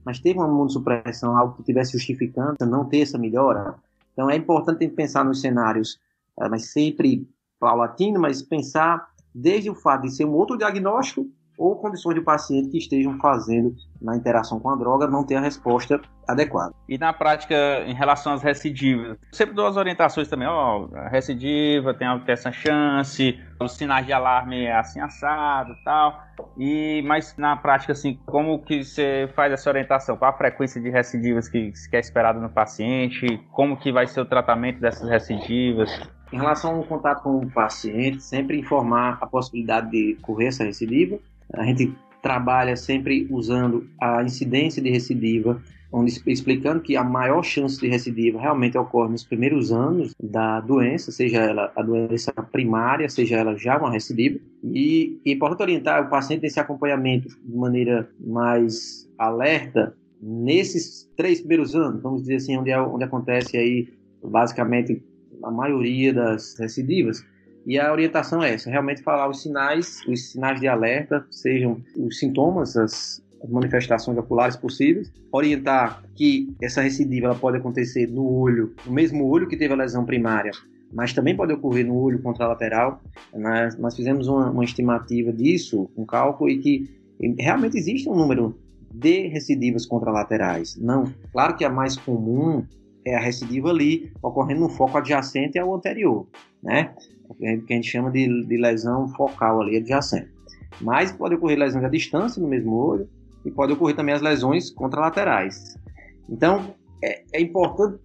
mas teve uma imunossupressão, algo que estivesse justificando não ter essa melhora. Então é importante pensar nos cenários, eh, mas sempre paulatino, mas pensar desde o fato de ser um outro diagnóstico ou condições de paciente que estejam fazendo na interação com a droga não ter a resposta adequada. E na prática, em relação às recidivas, sempre dou as orientações também, ó, a recidiva tem, tem essa chance, os sinais de alarme é assim assado tal, e, mas na prática, assim, como que você faz essa orientação? Qual a frequência de recidivas que, que é esperada no paciente? Como que vai ser o tratamento dessas recidivas? Em relação ao contato com o paciente, sempre informar a possibilidade de correr essa recidiva, a gente trabalha sempre usando a incidência de recidiva, onde explicando que a maior chance de recidiva realmente ocorre nos primeiros anos da doença, seja ela a doença primária, seja ela já uma recidiva. E é importante orientar o paciente nesse acompanhamento de maneira mais alerta nesses três primeiros anos, vamos dizer assim, onde, é, onde acontece aí basicamente a maioria das recidivas. E a orientação é essa, realmente falar os sinais, os sinais de alerta, sejam os sintomas, as, manifestações oculares possíveis, orientar que essa recidiva ela pode acontecer no olho, no mesmo olho que teve a lesão primária, mas também pode ocorrer no olho contralateral. Nós, nós fizemos uma, uma, estimativa disso, um cálculo, e que realmente existe um número de recidivas contralaterais. Não, claro que a mais comum é a recidiva ali, ocorrendo no foco adjacente ao anterior, né? que a gente chama de, de lesão focal ali adjacente. Mas pode ocorrer lesão à distância no mesmo olho e pode ocorrer também as lesões contralaterais. Então, é, é importante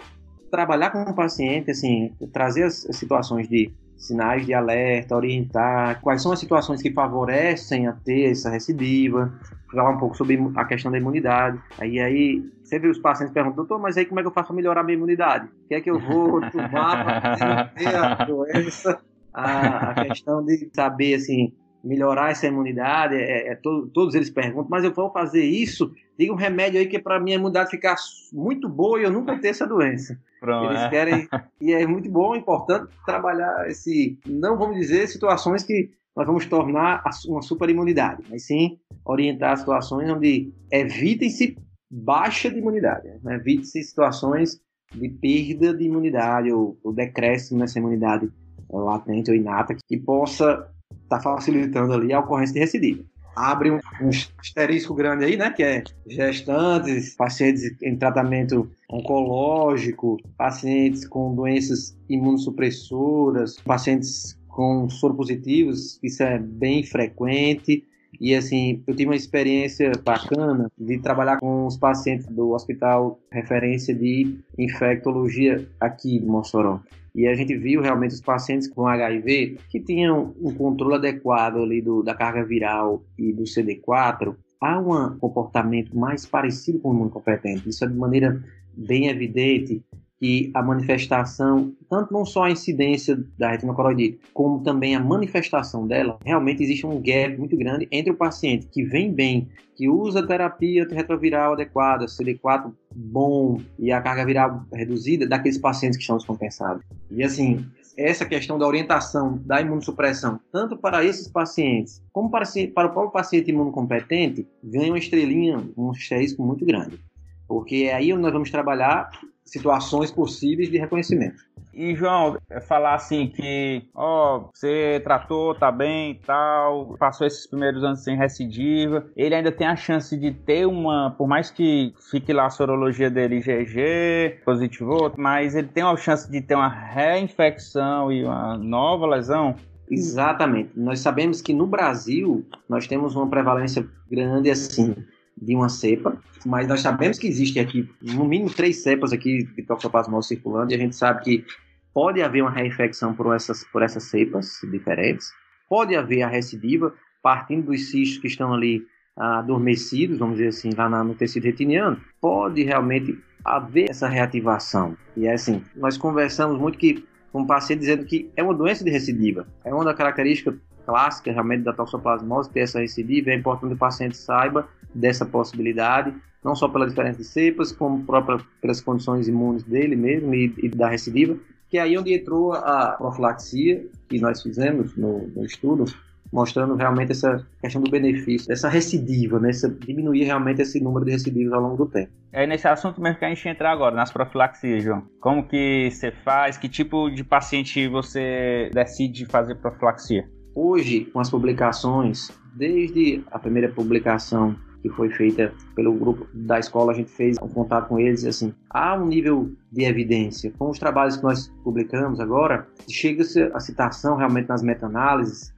trabalhar com o paciente, assim, trazer as, as situações de sinais de alerta, orientar quais são as situações que favorecem a ter essa recidiva, falar um pouco sobre a questão da imunidade. Aí, aí sempre os pacientes perguntam, doutor, mas aí como é que eu faço para melhorar a minha imunidade? O que é que eu vou tomar para ter a doença? A, a questão de saber, assim, melhorar essa imunidade, é, é to, todos eles perguntam, mas eu vou fazer isso? Diga um remédio aí que é para minha imunidade ficar muito boa e eu nunca ter essa doença. Pronto, eles é. querem, e é muito bom, importante trabalhar esse, não vamos dizer situações que nós vamos tornar uma super imunidade, mas sim orientar situações onde evitem-se baixa de imunidade, né? evite-se situações de perda de imunidade ou, ou decréscimo nessa imunidade latente ou inata que possa estar tá facilitando ali a ocorrência de recidiva. Abre um, um asterisco grande aí, né? Que é gestantes, pacientes em tratamento oncológico, pacientes com doenças imunossupressoras, pacientes com soro positivos, isso é bem frequente. E assim, eu tive uma experiência bacana de trabalhar com os pacientes do hospital referência de infectologia aqui de Mossoró. E a gente viu realmente os pacientes com HIV que tinham um controle adequado ali do, da carga viral e do CD4, há um comportamento mais parecido com o imunocompetente. Isso é de maneira bem evidente que a manifestação, tanto não só a incidência da retinocoroidite, como também a manifestação dela, realmente existe um gap muito grande entre o paciente que vem bem, que usa terapia retroviral adequada, CD4 bom e a carga viral reduzida, daqueles pacientes que estão descompensados. E assim, essa questão da orientação da imunossupressão, tanto para esses pacientes como para, para o próprio paciente imunocompetente, ganha uma estrelinha, um asterisco muito grande. Porque é aí nós vamos trabalhar situações possíveis de reconhecimento. E João, é falar assim que, ó, você tratou, tá bem e tal, passou esses primeiros anos sem recidiva, ele ainda tem a chance de ter uma, por mais que fique lá a sorologia dele IgG, positivo, mas ele tem a chance de ter uma reinfecção e uma nova lesão? Exatamente. Nós sabemos que no Brasil nós temos uma prevalência grande assim de uma cepa, mas nós sabemos que existe aqui no mínimo três cepas aqui de toxoplasmose circulando e a gente sabe que pode haver uma reinfecção por essas, por essas cepas diferentes, pode haver a recidiva partindo dos cistos que estão ali ah, adormecidos, vamos dizer assim, lá no tecido retiniano, pode realmente haver essa reativação. E é assim, nós conversamos muito que com um paciente dizendo que é uma doença de recidiva, é uma das características clássicas realmente da toxoplasmose ter essa recidiva, é importante que o paciente saiba dessa possibilidade, não só pela diferença de cepas, como própria, pelas condições imunes dele mesmo e, e da recidiva, que é aí onde entrou a profilaxia que nós fizemos no, no estudo, mostrando realmente essa questão do benefício, dessa recidiva, né? Essa, diminuir realmente esse número de recidivas ao longo do tempo. É nesse assunto mesmo que a gente entrar agora, nas profilaxias, João. Como que você faz? Que tipo de paciente você decide fazer profilaxia? Hoje, com as publicações, desde a primeira publicação que foi feita pelo grupo da escola, a gente fez um contato com eles e assim, há um nível de evidência. Com os trabalhos que nós publicamos agora, chega-se a citação realmente nas meta-análises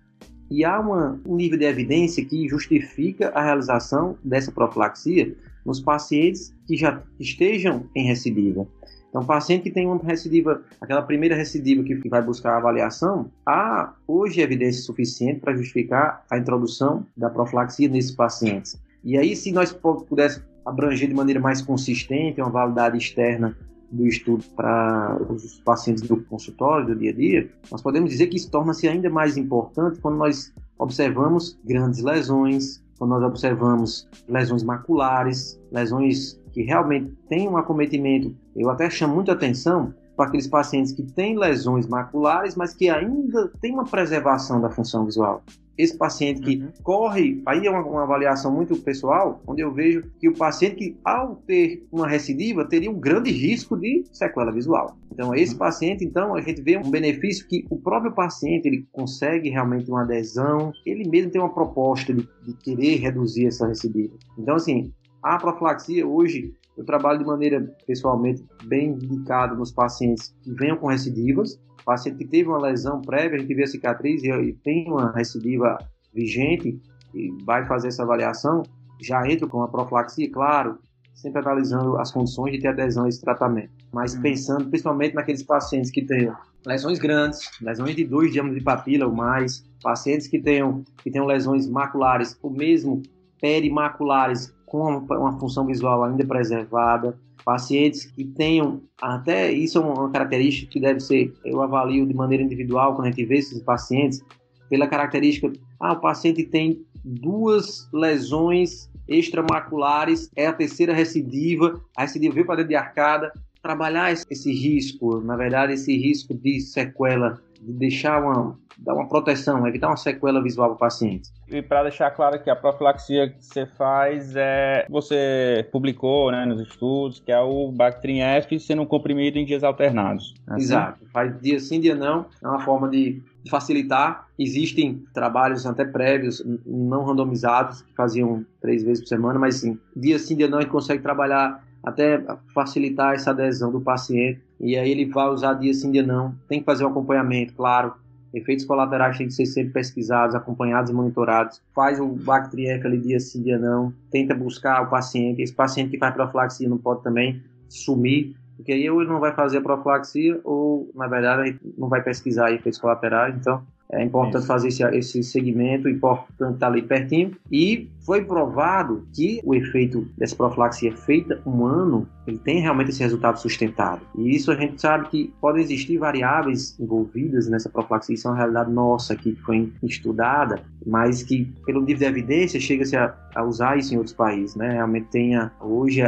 e há uma, um nível de evidência que justifica a realização dessa profilaxia nos pacientes que já estejam em recidiva. Então, paciente que tem uma recidiva, aquela primeira recidiva que vai buscar a avaliação, há hoje evidência suficiente para justificar a introdução da profilaxia nesses pacientes. E aí, se nós pudéssemos abranger de maneira mais consistente uma validade externa do estudo para os pacientes do consultório, do dia a dia, nós podemos dizer que isso torna-se ainda mais importante quando nós observamos grandes lesões, quando nós observamos lesões maculares, lesões que realmente têm um acometimento. Eu até chamo muita atenção para aqueles pacientes que têm lesões maculares, mas que ainda têm uma preservação da função visual esse paciente que uhum. corre, aí é uma, uma, avaliação muito pessoal, onde eu vejo que o paciente que, ao ter uma recidiva, teria um grande risco de sequela visual. Então, esse uhum. paciente, então, a gente vê um benefício que o próprio paciente, ele consegue realmente uma adesão, ele mesmo tem uma proposta de, de querer reduzir essa recidiva. Então, assim, a profilaxia hoje eu trabalho de maneira pessoalmente bem indicada nos pacientes que venham com recidivas, paciente que teve uma lesão prévia, a gente vê a cicatriz e tem uma recidiva vigente e vai fazer essa avaliação, já entra com a profilaxia, claro, sempre analisando as condições de ter adesão a esse tratamento. Mas uhum. pensando principalmente naqueles pacientes que têm lesões grandes, lesões de dois diâmetros de papila ou mais, pacientes que tenham, que tenham lesões maculares ou mesmo perimaculares com uma, função visual ainda preservada, pacientes que tenham, até isso é uma característica que deve ser, eu avalio de maneira individual quando a gente vê esses pacientes, pela característica, ah, o paciente tem duas lesões extramaculares, é a terceira recidiva, a recidiva veio para dentro de arcada, trabalhar esse risco, na verdade, esse risco de sequela, deixar uma, dar uma proteção, evitar uma sequela visual para o paciente. E para deixar claro que a profilaxia que você faz é. Você publicou né, nos estudos, que é o Bactrim F sendo comprimido em dias alternados. É assim? Exato. Faz dia sim, dia não. É uma forma de facilitar. Existem trabalhos até prévios, não randomizados, que faziam três vezes por semana, mas sim, dia sim, dia não, a gente consegue trabalhar até facilitar essa adesão do paciente. E aí ele vai usar dia sim, dia não. Tem que fazer um acompanhamento, claro. efeitos colaterais têm que ser sempre pesquisados, acompanhados e monitorados. Faz o Bactriec ali dia sim, dia não, tenta buscar o paciente. Esse paciente que faz profilaxia não pode também sumir, porque aí ou ele não vai fazer a profilaxia ou, na verdade, não vai pesquisar efeitos colaterais. Então, é importante Isso. fazer esse, esse segmento, importante estar ali pertinho. E foi provado que o efeito dessa profilaxia feita um ano, ele tem realmente esse resultado sustentado. E isso a gente sabe que podem existir variáveis envolvidas nessa profilaxia, isso é uma realidade nossa aqui que foi estudada, mas que pelo nível de evidência chega-se a, a, usar isso em outros países, né? Realmente tenha hoje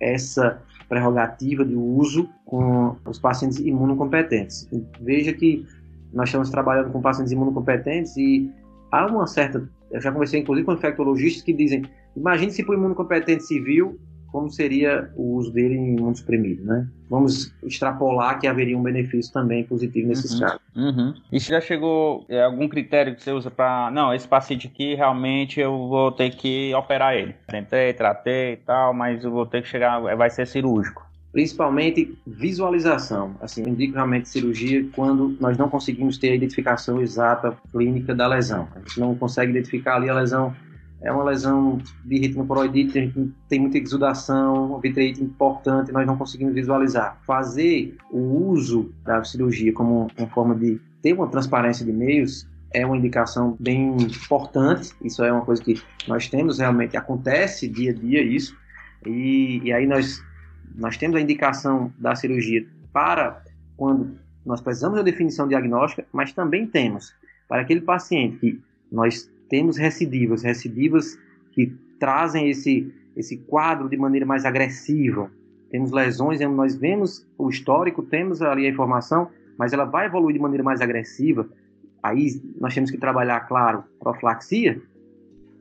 essa prerrogativa de uso com os pacientes imunocompetentes. Veja que nós estamos trabalhando com pacientes imunocompetentes e há uma certa. Eu já conversei inclusive com infectologistas que dizem: imagine se para o imunocompetente civil, como seria o uso dele em imunossuprimido, né? Vamos extrapolar que haveria um benefício também positivo nesses uhum, casos. Uhum. E já chegou é, algum critério que você usa para. Não, esse paciente aqui realmente eu vou ter que operar ele. Tentei, tratei e tal, mas eu vou ter que chegar. Vai ser cirúrgico principalmente visualização. Assim, eu indico realmente cirurgia quando nós não conseguimos ter a identificação exata clínica da lesão. A gente não consegue identificar ali a lesão é uma lesão de retinoproidite, a gente tem muita exudação, vitreite importante, nós não conseguimos visualizar. Fazer o uso da cirurgia como uma forma de ter uma transparência de meios é uma indicação bem importante. Isso é uma coisa que nós temos realmente acontece dia a dia isso. E, e aí nós nós temos a indicação da cirurgia para quando nós precisamos da definição diagnóstica, mas também temos para aquele paciente que nós temos recidivas, recidivas que trazem esse, esse quadro de maneira mais agressiva. Temos lesões nós vemos o histórico, temos ali a informação, mas ela vai evoluir de maneira mais agressiva. Aí nós temos que trabalhar, claro, profilaxia,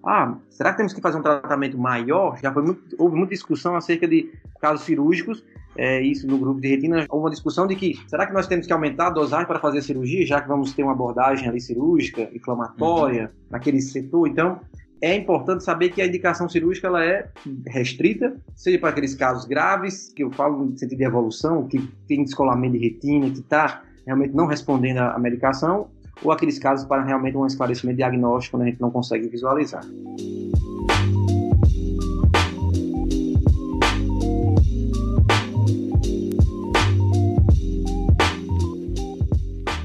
ah, será que temos que fazer um tratamento maior? Já muito, houve muita discussão acerca de casos cirúrgicos, é, isso no grupo de retina, houve uma discussão de que será que nós temos que aumentar a dosagem para fazer a cirurgia, já que vamos ter uma abordagem ali cirúrgica, inflamatória, uhum. naquele setor. Então, é importante saber que a indicação cirúrgica ela é restrita, seja para aqueles casos graves, que eu falo no sentido de evolução, que tem descolamento de retina, que está realmente não respondendo à medicação, ou aqueles casos para realmente um esclarecimento diagnóstico quando a gente não consegue visualizar.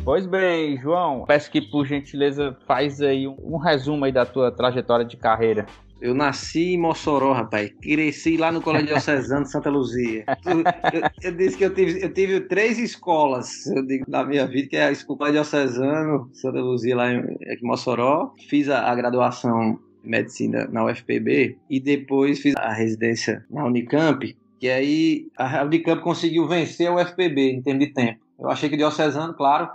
Pois bem, João, peço que por gentileza faz aí um, um resumo aí da tua trajetória de carreira. Eu nasci em Mossoró, rapaz. Cresci lá no Colégio Diocesano de Santa Luzia. Eu, eu, disse que eu tive, eu tive três escolas eu digo, na minha vida, que é a Escola Diocesano, Santa Luzia, lá em, em Mossoró. Fiz a, a graduação em medicina na UFPB e depois fiz a residência na Unicamp. Que aí a Unicamp conseguiu vencer a UFPB em termos de tempo. Eu achei que o Diocesano, claro,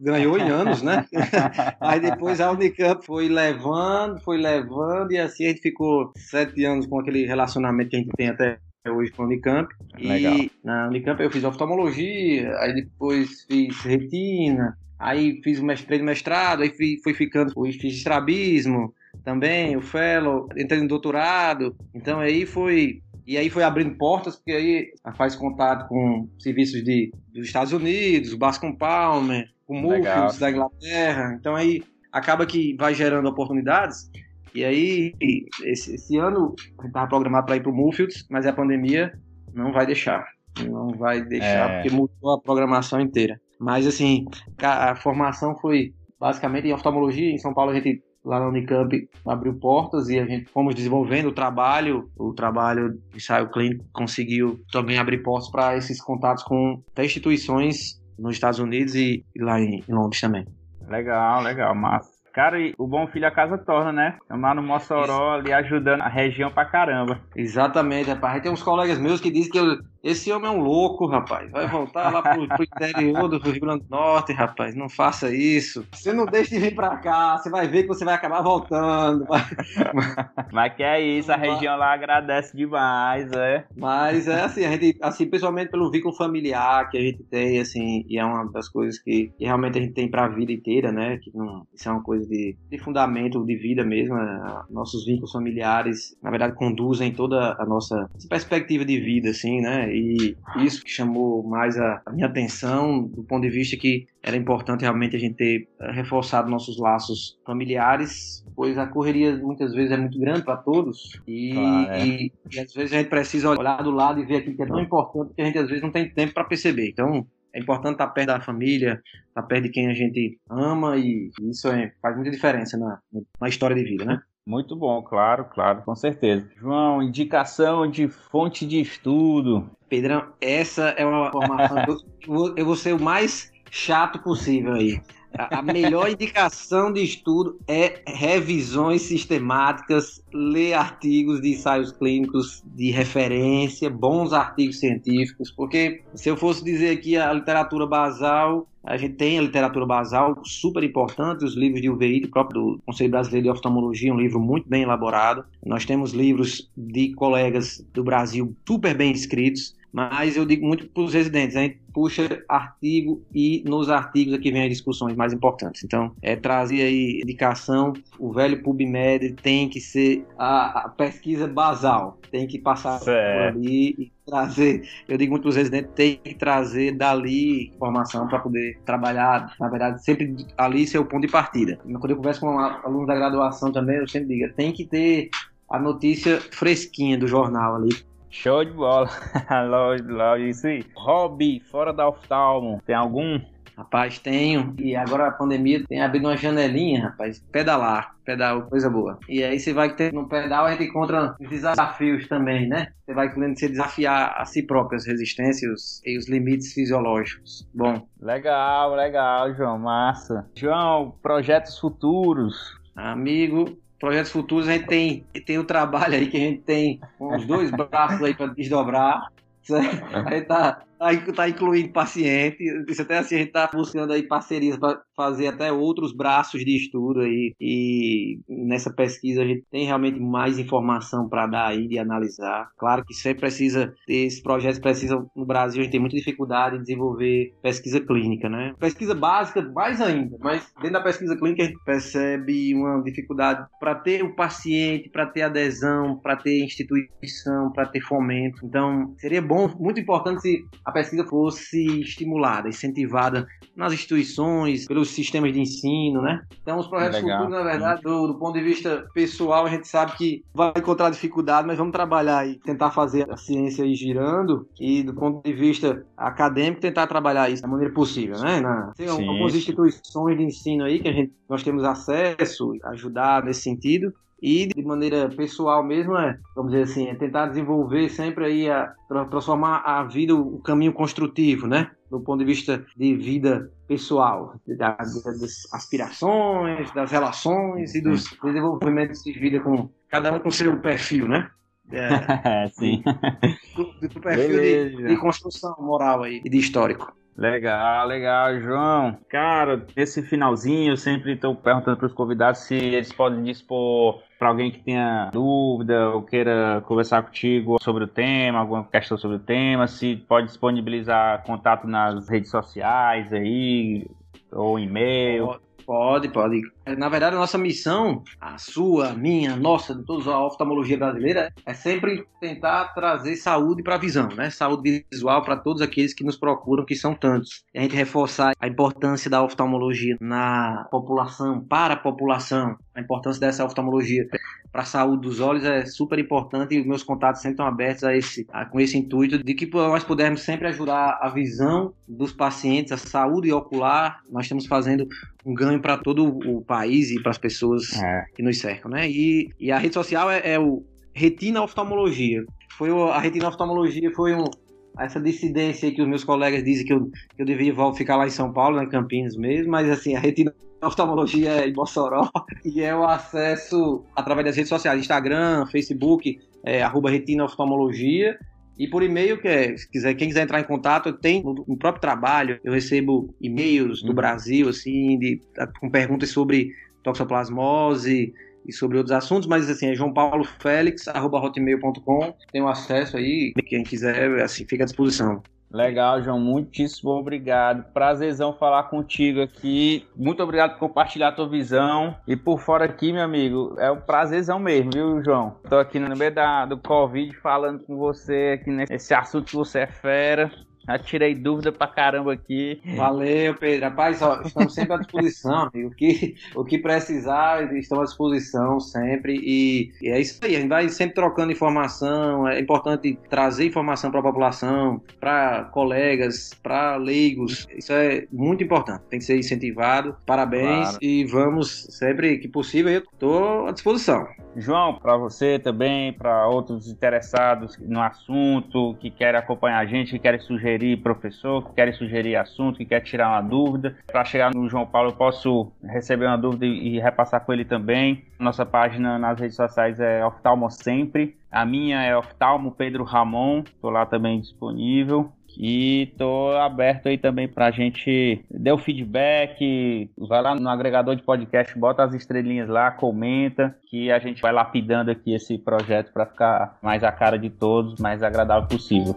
ganhou em anos, né? Aí depois a Unicamp foi levando, foi levando, e assim a gente ficou sete anos com aquele relacionamento que a gente tem até hoje com a Unicamp. Legal. E na Unicamp eu fiz oftalmologia, aí depois fiz retina, aí fiz o mestrado, mestrado, aí fui, fui ficando, fiz estrabismo também, o fellow, entrei no doutorado, então aí foi e aí foi abrindo portas, porque aí faz contato com serviços de, dos Estados Unidos, Bascom Palmer, com Moorfields da Inglaterra. Então aí acaba que vai gerando oportunidades. E aí, esse, esse ano, a gente estava programado para ir para o Moorfields, mas a pandemia não vai deixar. Não vai deixar, é. porque mudou a programação inteira. Mas, assim, a, a formação foi basicamente em oftalmologia. Em São Paulo, a gente lá na Unicamp abriu portas e a gente fomos desenvolvendo o trabalho. O trabalho de ensaio clínico conseguiu também abrir portas para esses contatos com instituições nos Estados Unidos e, lá em, em Londres também. Legal, legal, massa. Cara, e o bom filho a casa torna, né? Lá no Mossoró, ali ajudando a região pra caramba. Exatamente, rapaz. Aí tem uns colegas meus que dizem que eu, esse homem é um louco, rapaz. Vai voltar lá pro, pro interior do Rio Grande do Norte, rapaz. Não faça isso. Você não deixa de vir pra cá. Você vai ver que você vai acabar voltando. Mas que é isso, a região lá agradece demais, é. Mas é assim, a gente, assim, pessoalmente pelo vínculo familiar que a gente tem, assim, e é uma das coisas que, que realmente a gente tem pra vida inteira, né? Que não, isso é uma coisa de, de fundamento de vida mesmo. Né? Nossos vínculos familiares, na verdade, conduzem toda a nossa perspectiva de vida, assim, né? E isso que chamou mais a, minha atenção, do ponto de vista que era importante realmente a gente ter eh, reforçado nossos laços familiares, pois a correria muitas vezes é muito grande para todos e, claro, é. e, e, às vezes a gente precisa olhar do lado e ver aquilo que é tão importante que a gente às vezes não tem tempo para perceber. Então é importante estar perto da família, estar perto de quem a gente ama e isso é, faz muita diferença na, na história de vida, né? Muito bom, claro, claro, com certeza. João, indicação de fonte de estudo. Pedrão, essa é uma formação. eu, eu vou ser o mais chato possível aí. A melhor indicação de estudo é revisões sistemáticas, ler artigos de ensaios clínicos de referência, bons artigos científicos, porque se eu fosse dizer aqui a literatura basal, a gente tem a literatura basal super importante, os livros de UVI, próprio do Conselho Brasileiro de Oftalmologia, um livro muito bem elaborado. Nós temos livros de colegas do Brasil super bem escritos. Mas eu digo muito para os residentes, a gente puxa artigo e nos artigos aqui vem as discussões mais importantes. Então, é trazer aí indicação, o velho PubMed tem que ser a, a pesquisa basal, tem que passar certo. por ali trazer, eu digo muito para os residentes, tem que trazer dali informação para poder trabalhar, na verdade, sempre ali ser o ponto de partida. Quando eu converso com alunos da graduação também, eu sempre digo, tem que ter a notícia fresquinha do jornal ali, Show de bola. lógico, isso aí. Hobby, fora da oftalmo, tem algum? Rapaz, tenho. E agora a pandemia tem abrido uma janelinha, rapaz. Pedalar. Pedal, coisa boa. E aí você vai ter no pedal, a gente encontra desafios também, né? Você vai querendo se desafiar a si próprio, as resistências e os limites fisiológicos. Bom. Legal, legal, João. Massa. João, projetos futuros. Amigo, projetos futuros a gente tem, tem o trabalho aí que a gente tem uns dois braços aí para desdobrar. Certo? A gente tá está incluindo paciente. Isso até assim, a gente está buscando aí parcerias para fazer até outros braços de estudo aí. E nessa pesquisa a gente tem realmente mais informação para dar aí, de analisar. Claro que sempre precisa, esses projetos precisam, no Brasil a gente tem muita dificuldade em desenvolver pesquisa clínica, né? Pesquisa básica, mais ainda, mas dentro da pesquisa clínica a gente percebe uma dificuldade para ter o paciente, para ter adesão, para ter instituição, para ter fomento. Então, seria bom, muito importante se a a pesquisa fosse estimulada, incentivada nas instituições, pelos sistemas de ensino, né? Então, os projetos futuros, na verdade, do, do, ponto de vista pessoal, a gente sabe que vai encontrar dificuldade, mas vamos trabalhar e tentar fazer a ciência ir girando e, do ponto de vista acadêmico, tentar trabalhar isso da maneira possível, né? Na, tem sim, algumas instituições de ensino aí que a gente, nós temos acesso, ajudar nesse sentido, e de maneira pessoal mesmo é, vamos dizer assim, é tentar desenvolver sempre aí a transformar a vida o caminho construtivo, né? Do ponto de vista de vida pessoal, das, das aspirações, das relações e dos desenvolvimentos de vida com cada um com seu perfil, né? É, Sim. Do, do perfil de, de construção moral aí e de histórico. Legal, legal, João. Cara, nesse finalzinho eu sempre estou perguntando para os convidados se eles podem dispor para alguém que tenha dúvida ou queira conversar contigo sobre o tema, alguma questão sobre o tema, se pode disponibilizar contato nas redes sociais aí ou e-mail. Pode, pode. Na verdade, a nossa missão, a sua, minha, nossa, de toda a oftalmologia brasileira, é sempre tentar trazer saúde para a visão, né? Saúde visual para todos aqueles que nos procuram, que são tantos. E a gente reforçar a importância da oftalmologia na população, para a população, a importância dessa oftalmologia para a saúde dos olhos é super importante e os meus contatos sempre estão abertos a esse, a, com esse intuito de que nós pudermos sempre ajudar a visão dos pacientes, a saúde ocular. Nós estamos fazendo um ganho para todo o país e para as pessoas é. que nos cercam, né? E, e a rede social é, é o Retina Oftalmologia. Foi o, a Retina Oftalmologia foi um, essa dissidência que os meus colegas dizem que eu, que eu devia ficar lá em São Paulo, em Campinas mesmo, mas assim, a Retina oftalmologia é em Mossoró e é o acesso através das redes sociais, Instagram, Facebook, é, arroba retina oftalmologia e por e-mail, que é, se quiser, quem quiser entrar em contato, tem no, no próprio trabalho, eu recebo e-mails do uhum. Brasil, assim, de, com perguntas sobre toxoplasmose e sobre outros assuntos, mas assim, é João Paulo Félix, arroba hotmail.com, tem o acesso aí, quem quiser, assim, fica à disposição. Legal, João. Muitíssimo obrigado. Prazerzão falar contigo aqui. Muito obrigado por compartilhar a tua visão. E por fora aqui, meu amigo, é um prazerzão mesmo, viu, João? Tô aqui no meio da, do Covid falando com você aqui nesse assunto que você é fera. Já tirei dúvida pra caramba aqui. Valeu, Pedro. Rapaz, ó, estamos sempre à disposição. o, que, o que precisar, estamos à disposição sempre. E, e, é isso aí, a gente vai sempre trocando informação. É importante trazer informação para a população, para colegas, para leigos. Isso é muito importante. Tem que ser incentivado. Parabéns claro. e vamos sempre que possível. Eu estou à disposição. João, para você também, para outros interessados no assunto, que querem acompanhar a gente, que querem sugerir professor, que querem sugerir assunto, que querem tirar uma dúvida. Para chegar no João Paulo, eu posso receber uma dúvida e repassar com ele também. Nossa página nas redes sociais é Oftalmo Sempre. A minha é Oftalmo Pedro Ramon, estou lá também disponível. E tô aberto aí também pra gente dar o feedback. Vai lá no agregador de podcast, bota as estrelinhas lá, comenta, que a gente vai lapidando aqui esse projeto para ficar mais a cara de todos, mais agradável possível.